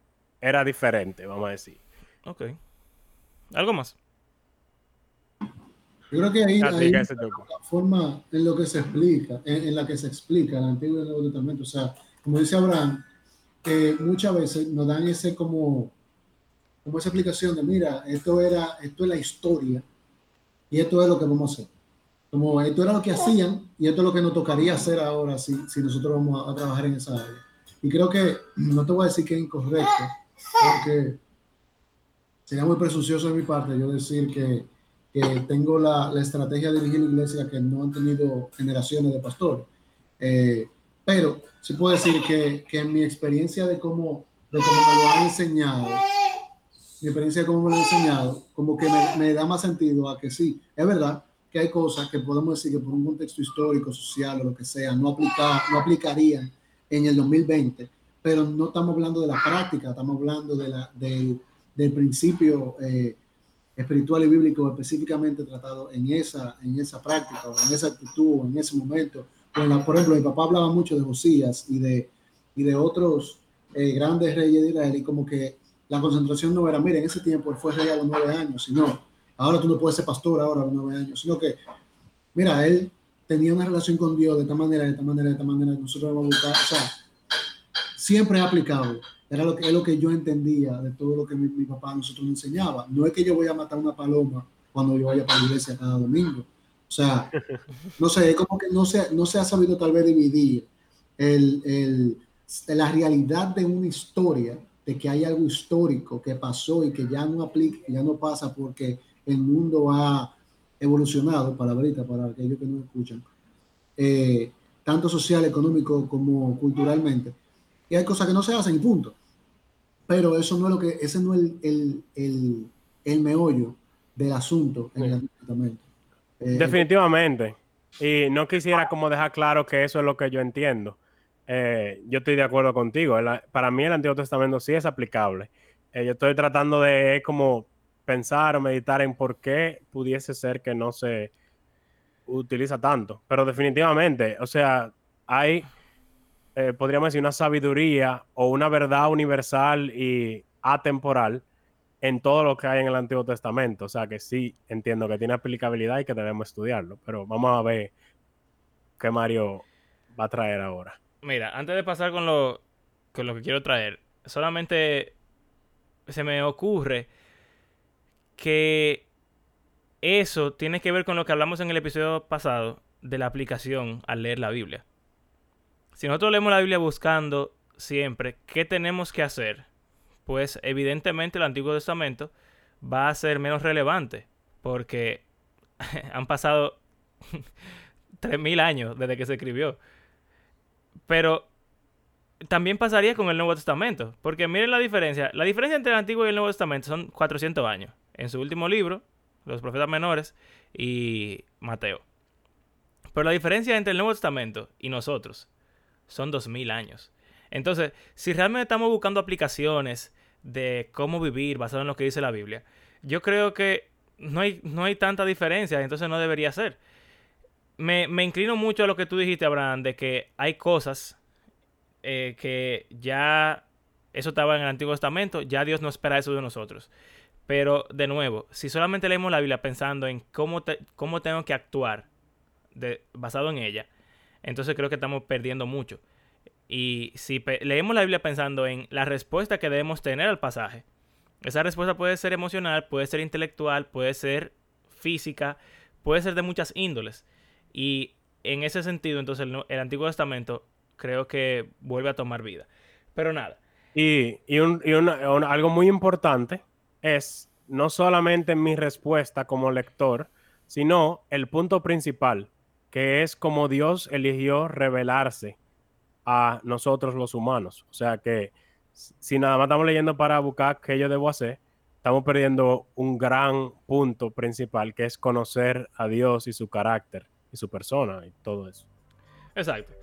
era diferente, vamos a decir. Ok. ¿Algo más? Yo creo que ahí, ah, hay la forma en lo que se explica, en, la que se explica el Antiguo y el Nuevo Testamento. O sea, como dice Abraham, que muchas veces nos dan ese como, como esa explicación de, mira, esto era, esto es la historia y esto es lo que vamos a hacer. Como esto era lo que hacían y esto es lo que nos tocaría hacer ahora si, si nosotros vamos a trabajar en esa área. Y creo que no te voy a decir que es incorrecto, porque sería muy presuncioso de mi parte yo decir que, que tengo la, la, estrategia de dirigir la iglesia que no han tenido generaciones de pastores. Eh, pero sí puedo decir que, que, en mi experiencia de cómo, de cómo me lo han enseñado, mi experiencia de cómo me lo han enseñado, como que me, me, da más sentido a que sí, es verdad que hay cosas que podemos decir que por un contexto histórico, social o lo que sea, no, aplica, no aplicarían en el 2020, pero no estamos hablando de la práctica, estamos hablando de la, del principio eh, espiritual y bíblico específicamente tratado en esa, en esa práctica o en esa actitud o en ese momento. por ejemplo, mi papá hablaba mucho de Josías y de, y de otros eh, grandes reyes de Israel y como que la concentración no era, mira, en ese tiempo él fue rey a los nueve años, sino ahora tú no puedes ser pastor ahora a los nueve años, sino que, mira, él tenía una relación con Dios de esta manera, de esta manera, de esta manera, nosotros vamos a buscar, o sea, siempre es aplicable. Era lo que, es lo que yo entendía de todo lo que mi, mi, papá a nosotros nos enseñaba. No es que yo voy a matar una paloma cuando yo vaya para la iglesia cada domingo. O sea, no sé, es como que no se, no se ha sabido tal vez dividir el, el, la realidad de una historia, de que hay algo histórico que pasó y que ya no aplica, ya no pasa porque el mundo ha evolucionado, palabrita para aquellos que no escuchan, eh, tanto social, económico como culturalmente. Y hay cosas que no se hacen y punto. Pero eso no es lo que, ese no es el, el, el, meollo del asunto en el eh, Definitivamente. Y no quisiera como dejar claro que eso es lo que yo entiendo. Eh, yo estoy de acuerdo contigo. para mí el Antiguo Testamento sí es aplicable. yo estoy tratando de como pensar o meditar en por qué pudiese ser que no se, utiliza tanto. Pero definitivamente, o sea, hay, eh, podríamos decir, una sabiduría o una verdad universal y atemporal en todo lo que hay en el Antiguo Testamento. O sea que sí entiendo que tiene aplicabilidad y que debemos estudiarlo. Pero vamos a ver qué Mario va a traer ahora. Mira, antes de pasar con lo, con lo que quiero traer, solamente se me ocurre que eso tiene que ver con lo que hablamos en el episodio pasado de la aplicación al leer la Biblia. Si nosotros leemos la Biblia buscando siempre qué tenemos que hacer, pues evidentemente el Antiguo Testamento va a ser menos relevante porque han pasado 3.000 años desde que se escribió. Pero también pasaría con el Nuevo Testamento, porque miren la diferencia. La diferencia entre el Antiguo y el Nuevo Testamento son 400 años. En su último libro, los profetas menores y Mateo. Pero la diferencia entre el Nuevo Testamento y nosotros son 2000 años. Entonces, si realmente estamos buscando aplicaciones de cómo vivir basado en lo que dice la Biblia, yo creo que no hay, no hay tanta diferencia, entonces no debería ser. Me, me inclino mucho a lo que tú dijiste, Abraham, de que hay cosas eh, que ya eso estaba en el Antiguo Testamento, ya Dios no espera eso de nosotros. Pero, de nuevo, si solamente leemos la Biblia pensando en cómo, cómo tengo que actuar basado en ella, entonces creo que estamos perdiendo mucho. Y si leemos la Biblia pensando en la respuesta que debemos tener al pasaje, esa respuesta puede ser emocional, puede ser intelectual, puede ser física, puede ser de muchas índoles. Y en ese sentido, entonces el, Antiguo Testamento creo que vuelve a tomar vida. Pero nada. Y, y, algo muy importante es no solamente mi respuesta como lector, sino el punto principal, que es como Dios eligió revelarse a nosotros los humanos. O sea que si nada más estamos leyendo para buscar qué yo debo hacer, estamos perdiendo un gran punto principal, que es conocer a Dios y su carácter y su persona y todo eso. Exacto.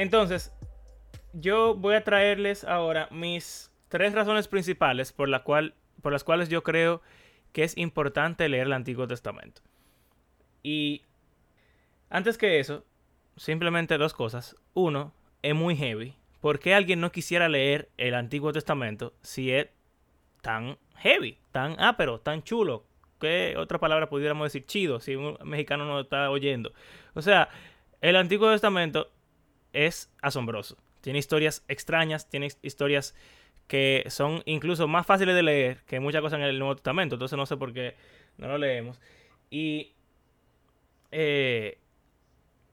Entonces, yo voy a traerles ahora mis tres razones principales por, las cuales yo creo que es importante leer el Antiguo Testamento. Y antes que eso, simplemente dos cosas. Uno, es muy heavy. ¿Por qué alguien no quisiera leer el Antiguo Testamento si es tan heavy, tan ápero, tan chulo? ¿Qué otra palabra pudiéramos decir? Chido, si un mexicano no está oyendo. O sea, el Antiguo Testamento es asombroso. Tiene historias extrañas, tiene historias que son incluso más fáciles de leer que muchas cosas en el Nuevo Testamento. Entonces no sé por qué no lo leemos. Y eh,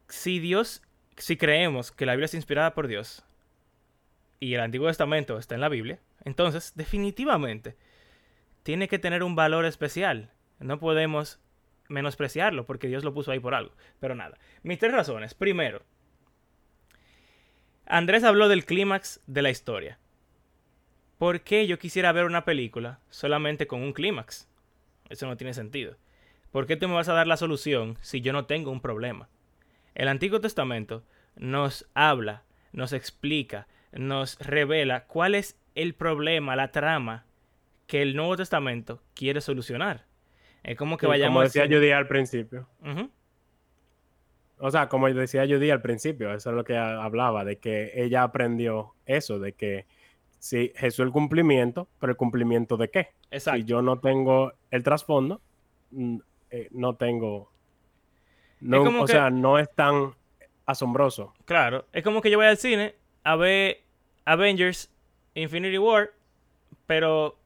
si Dios, si creemos que la Biblia es inspirada por Dios y el Antiguo Testamento está en la Biblia, entonces definitivamente tiene que tener un valor especial. No podemos menospreciarlo porque Dios lo puso ahí por algo. Pero nada, mis tres razones. Primero, Andrés habló del clímax de la historia. ¿Por qué yo quisiera ver una película solamente con un clímax? Eso no tiene sentido. ¿Por qué tú me vas a dar la solución si yo no tengo un problema? El Antiguo Testamento nos habla, nos explica, nos revela cuál es el problema, la trama que el Nuevo Testamento quiere solucionar. Es como que vayamos. Como decía Judy al principio. O sea, como decía Judy al principio, eso es lo que hablaba, de que ella aprendió eso, de que si Jesús el cumplimiento, pero el cumplimiento de qué? Exacto. Si yo no tengo el trasfondo, eh, no tengo... No, o sea, no es tan asombroso. Claro, es como que yo voy al cine a ver Avengers Infinity War, pero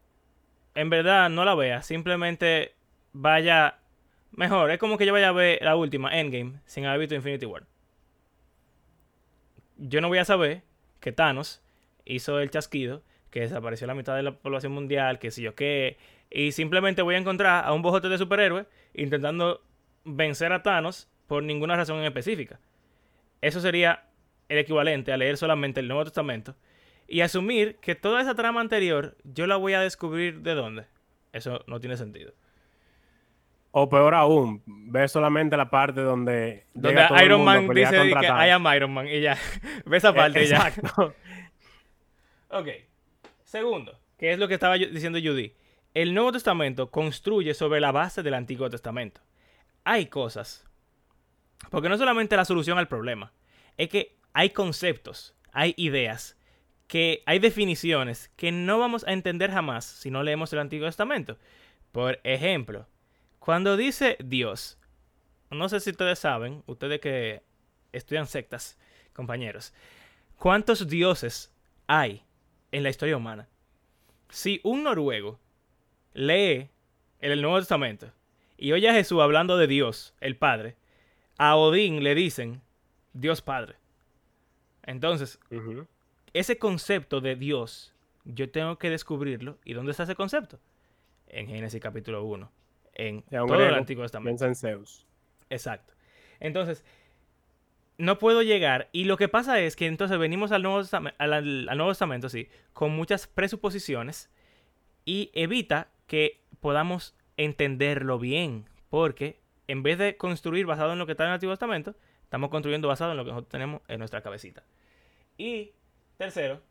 en verdad no la vea, simplemente vaya Mejor, es como que yo vaya a ver la última, Endgame, sin haber visto Infinity War. Yo no voy a saber que Thanos hizo el chasquido, que desapareció la mitad de la población mundial, que si yo qué. Y simplemente voy a encontrar a un bojote de superhéroes intentando vencer a Thanos por ninguna razón en específica. Eso sería el equivalente a leer solamente el Nuevo Testamento y asumir que toda esa trama anterior yo la voy a descubrir de dónde. Eso no tiene sentido. O peor aún, ve solamente la parte donde, donde Iron Man dice que I am Iron Man y ya. ve esa parte ya. Exacto. ok. Segundo, que es lo que estaba diciendo Judy. El Nuevo Testamento construye sobre la base del Antiguo Testamento. Hay cosas. Porque no solamente la solución al problema, es que hay conceptos, hay ideas, que hay definiciones que no vamos a entender jamás si no leemos el Antiguo Testamento. Por ejemplo, cuando dice Dios, no sé si ustedes saben, ustedes que estudian sectas, compañeros, ¿cuántos dioses hay en la historia humana? Si un noruego lee el Nuevo Testamento y oye a Jesús hablando de Dios, el Padre, a Odín le dicen Dios Padre. Entonces, ese concepto de Dios, yo tengo que descubrirlo. ¿Y dónde está ese concepto? En Génesis capítulo 1 en todo el Antiguo Testamento. En Zeus. Exacto. Entonces, no puedo llegar. Y lo que pasa es que entonces venimos al Nuevo, al, Nuevo Testamento, sí, con muchas presuposiciones y evita que podamos entenderlo bien. Porque en vez de construir basado en lo que está en el Antiguo Testamento, estamos construyendo basado en lo que nosotros tenemos en nuestra cabecita. Y tercero,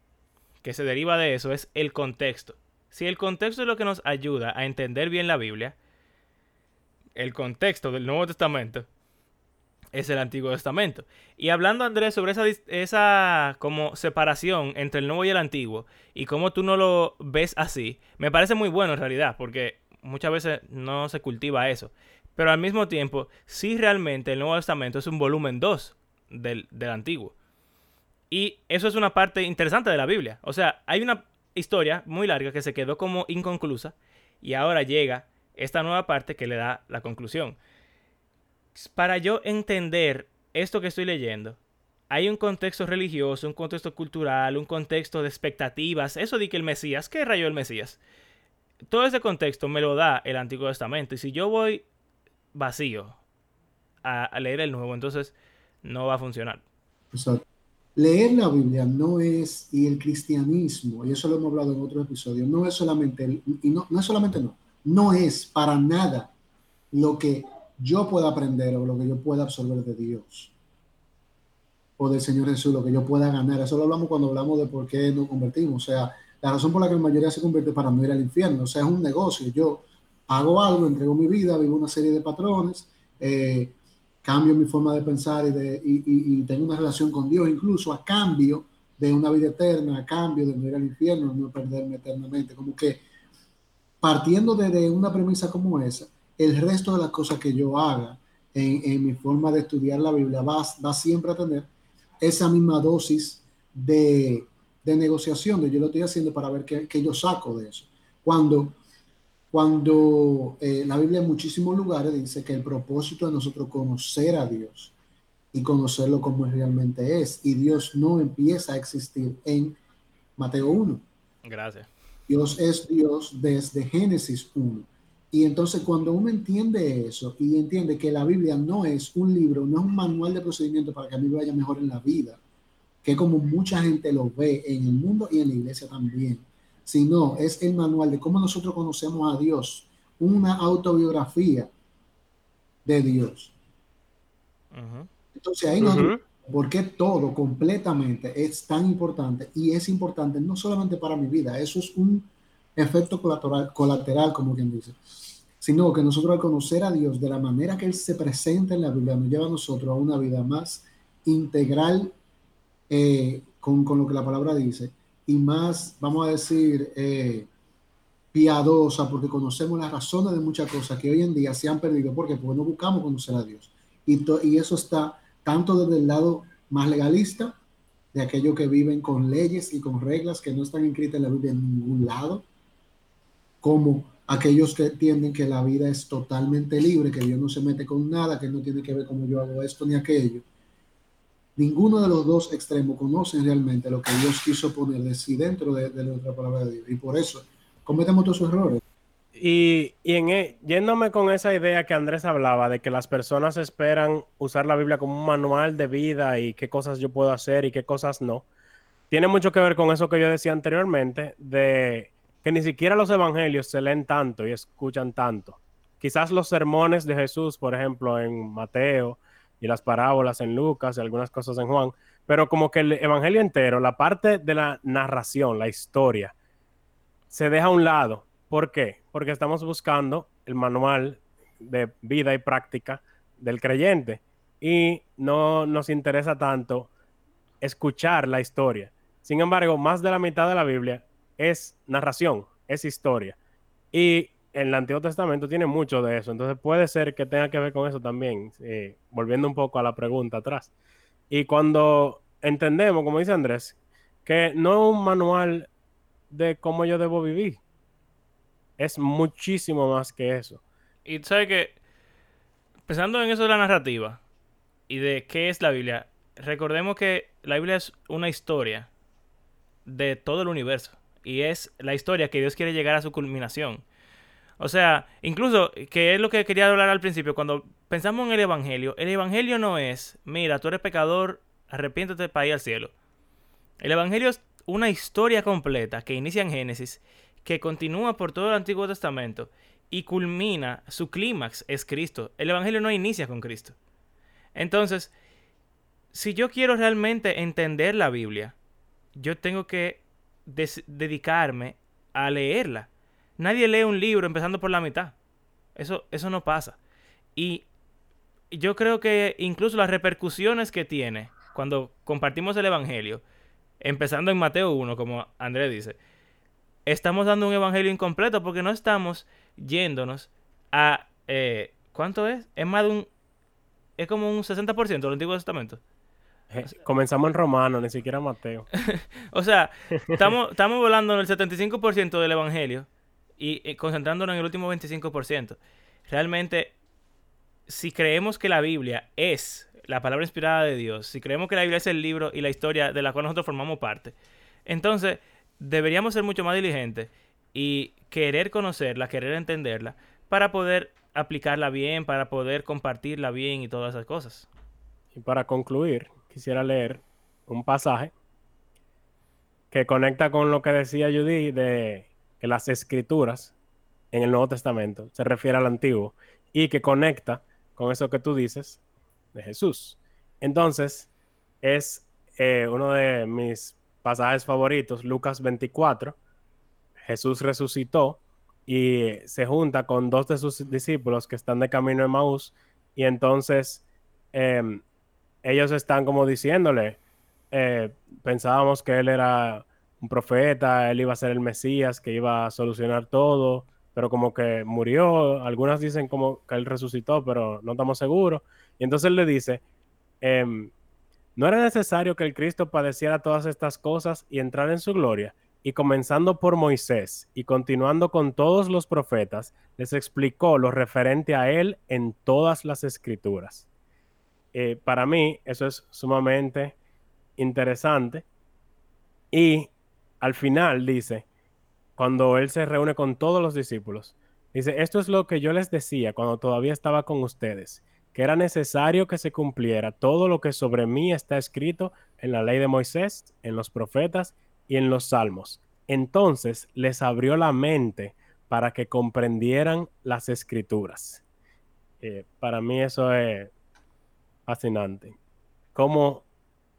que se deriva de eso, es el contexto. Si el contexto es lo que nos ayuda a entender bien la Biblia, el contexto del Nuevo Testamento es el Antiguo Testamento. Y hablando, Andrés, sobre esa, esa como separación entre el Nuevo y el Antiguo, y cómo tú no lo ves así, me parece muy bueno en realidad, porque muchas veces no se cultiva eso. Pero al mismo tiempo, sí realmente el Nuevo Testamento es un volumen 2 del, del Antiguo. Y eso es una parte interesante de la Biblia. O sea, hay una historia muy larga que se quedó como inconclusa y ahora llega esta nueva parte que le da la conclusión. Para yo entender esto que estoy leyendo, hay un contexto religioso, un contexto cultural, un contexto de expectativas. Eso de que el Mesías, ¿qué rayó el Mesías? Todo ese contexto me lo da el Antiguo Testamento. Y si yo voy vacío a, leer el Nuevo, entonces no va a funcionar. Leer la Biblia no es, y el cristianismo, y eso lo hemos hablado en otros episodios, no es solamente, y no, no es solamente no, no es para nada lo que yo pueda aprender o lo que yo pueda absorber de Dios o del Señor Jesús, lo que yo pueda ganar. Eso lo hablamos cuando hablamos de por qué nos convertimos. O sea, la razón por la que la mayoría se convierte para no ir al infierno. O sea, es un negocio. Yo hago algo, entrego mi vida, vivo una serie de patrones, eh, cambio mi forma de pensar y, de, y, tengo una relación con Dios, incluso a cambio de una vida eterna, a cambio de no ir al infierno, no perderme eternamente. Como que partiendo de, una premisa como esa, el resto de las cosas que yo haga en, mi forma de estudiar la Biblia va, va, siempre a tener esa misma dosis de, negociación, de yo lo estoy haciendo para ver qué, yo saco de eso. Cuando, cuando eh, la Biblia en muchísimos lugares dice que el propósito de nosotros conocer a Dios y conocerlo como realmente es, y Dios no empieza a existir en Mateo 1. Gracias. Dios es Dios desde Génesis 1. Y entonces cuando uno entiende eso y entiende que la Biblia no es un libro, no es un manual de procedimiento para que a mí me vaya mejor en la vida, que como mucha gente lo ve en el mundo y en la iglesia también, sino es el manual de cómo nosotros conocemos a Dios, una autobiografía de Dios. Entonces ahí no, porque todo completamente es tan importante y es importante no solamente para mi vida, eso es un efecto colateral, colateral como quien dice, sino que nosotros al conocer a Dios de la manera que Él se presenta en la Biblia nos lleva a nosotros a una vida más integral eh, con, con, lo que la palabra dice y más, vamos a decir, eh, piadosa porque conocemos las razones de muchas cosas que hoy en día se han perdido. ¿Por qué? Porque no buscamos conocer a Dios. Y, y eso está tanto desde el lado más legalista, de aquellos que viven con leyes y con reglas que no están inscritas en la Biblia en ningún lado, como aquellos que entienden que la vida es totalmente libre, que Dios no se mete con nada, que no tiene que ver cómo yo hago esto ni aquello. Ninguno de los dos extremos conocen realmente lo que Dios quiso poner de sí dentro de, de otra palabra de Dios. Y por eso cometemos todos errores. Y, y en, e- yéndome con esa idea que Andrés hablaba de que las personas esperan usar la Biblia como un manual de vida y qué cosas yo puedo hacer y qué cosas no, tiene mucho que ver con eso que yo decía anteriormente, de que ni siquiera los evangelios se leen tanto y escuchan tanto. Quizás los sermones de Jesús, por ejemplo, en Mateo y las parábolas en Lucas y algunas cosas en Juan, pero como que el evangelio entero, la parte de la narración, la historia, se deja a un lado. ¿Por qué? Porque estamos buscando el manual de vida y práctica del creyente y no nos interesa tanto escuchar la historia. Sin embargo, más de la mitad de la Biblia es narración, es historia. Y el Antiguo Testamento tiene mucho de eso. Entonces puede ser que tenga que ver con eso también, eh, volviendo un poco a la pregunta atrás. Y cuando entendemos, como dice Andrés, que no es un manual de cómo yo debo vivir, es muchísimo más que eso. Y tú sabes que, pensando en eso de la narrativa y de qué es la Biblia, recordemos que la Biblia es una historia de todo el universo. Y es la historia que Dios quiere llegar a su culminación. O sea, incluso, que es lo que quería hablar al principio, cuando pensamos en el Evangelio, el Evangelio no es, mira, tú eres pecador, arrepiéntete para ir al cielo. El Evangelio es una historia completa que inicia en Génesis, que continúa por todo el Antiguo Testamento y culmina, su clímax es Cristo. El Evangelio no inicia con Cristo. Entonces, si yo quiero realmente entender la Biblia, yo tengo que dedicarme a leerla. Nadie lee un libro empezando por la mitad. Eso, eso no pasa. Y yo creo que incluso las repercusiones que tiene cuando compartimos el Evangelio, empezando en Mateo 1, como Andrés dice, estamos dando un Evangelio incompleto porque no estamos yéndonos a... eh, ¿Cuánto es? Es más de un... Es como un 60% del Antiguo Testamento. Eh, Comenzamos en Romano, ni siquiera Mateo. O sea, estamos, estamos volando en el 75% del Evangelio y, eh, concentrándonos en el último 25%. Realmente, si creemos que la Biblia es la palabra inspirada de Dios, si creemos que la Biblia es el libro y la historia de la cual nosotros formamos parte, entonces deberíamos ser mucho más diligentes y querer conocerla, querer entenderla, para poder aplicarla bien, para poder compartirla bien y todas esas cosas. Y para concluir, quisiera leer un pasaje que conecta con lo que decía Judy de que las escrituras en el Nuevo Testamento se refiere al Antiguo y que conecta con eso que tú dices de Jesús. Entonces, es eh, uno de mis pasajes favoritos, Lucas 24. Jesús resucitó y se junta con dos de sus discípulos que están de camino en Maús y entonces em, ellos están como diciéndole, eh, pensábamos que él era un profeta, él iba a ser el Mesías, que iba a solucionar todo, pero como que murió, algunas dicen como que él resucitó, pero no estamos seguros. Y entonces le dice, em, no era necesario que el Cristo padeciera todas estas cosas y entrar en su gloria. Y comenzando por Moisés y continuando con todos los profetas, les explicó lo referente a él en todas las escrituras. Eh, para mí eso es sumamente interesante. Y al final dice, cuando él se reúne con todos los discípulos, dice, esto es lo que yo les decía cuando todavía estaba con ustedes, que era necesario que se cumpliera todo lo que sobre mí está escrito en la ley de Moisés, en los profetas y en los salmos. Entonces les abrió la mente para que comprendieran las escrituras. Eh, para mí eso es fascinante. Como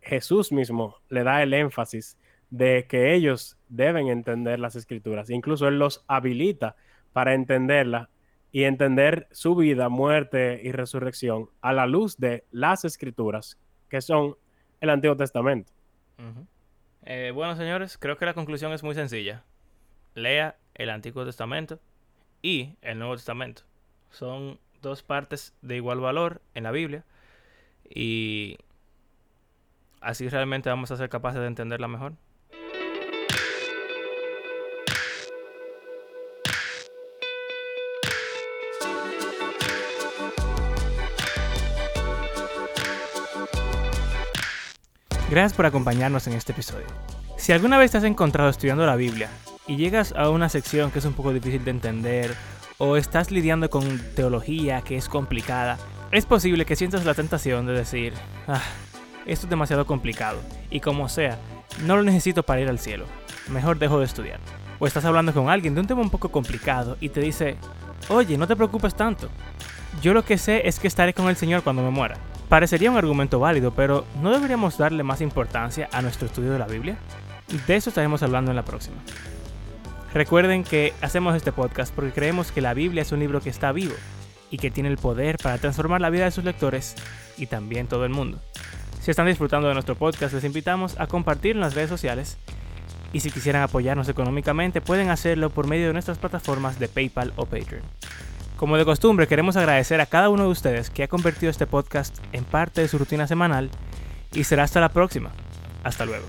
Jesús mismo le da el énfasis de que ellos deben entender las escrituras. Incluso Él los habilita para entenderla y entender su vida, muerte y resurrección a la luz de las escrituras, que son el Antiguo Testamento. Eh, bueno, señores, creo que la conclusión es muy sencilla. Lea el Antiguo Testamento y el Nuevo Testamento. Son dos partes de igual valor en la Biblia y así realmente vamos a ser capaces de entenderla mejor. Gracias por acompañarnos en este episodio. Si alguna vez te has encontrado estudiando la Biblia y llegas a una sección que es un poco difícil de entender o estás lidiando con teología que es complicada, es posible que sientas la tentación de decir, ah, esto es demasiado complicado y como sea, no lo necesito para ir al cielo, mejor dejo de estudiar. O estás hablando con alguien de un tema un poco complicado y te dice, oye, no te preocupes tanto, yo lo que sé es que estaré con el Señor cuando me muera. Parecería un argumento válido, pero ¿no deberíamos darle más importancia a nuestro estudio de la Biblia? De eso estaremos hablando en la próxima. Recuerden que hacemos este podcast porque creemos que la Biblia es un libro que está vivo y que tiene el poder para transformar la vida de sus lectores y también todo el mundo. Si están disfrutando de nuestro podcast, les invitamos a compartir en las redes sociales y si quisieran apoyarnos económicamente pueden hacerlo por medio de nuestras plataformas de PayPal o Patreon. Como de costumbre, queremos agradecer a cada uno de ustedes que ha convertido este podcast en parte de su rutina semanal y será hasta la próxima. Hasta luego.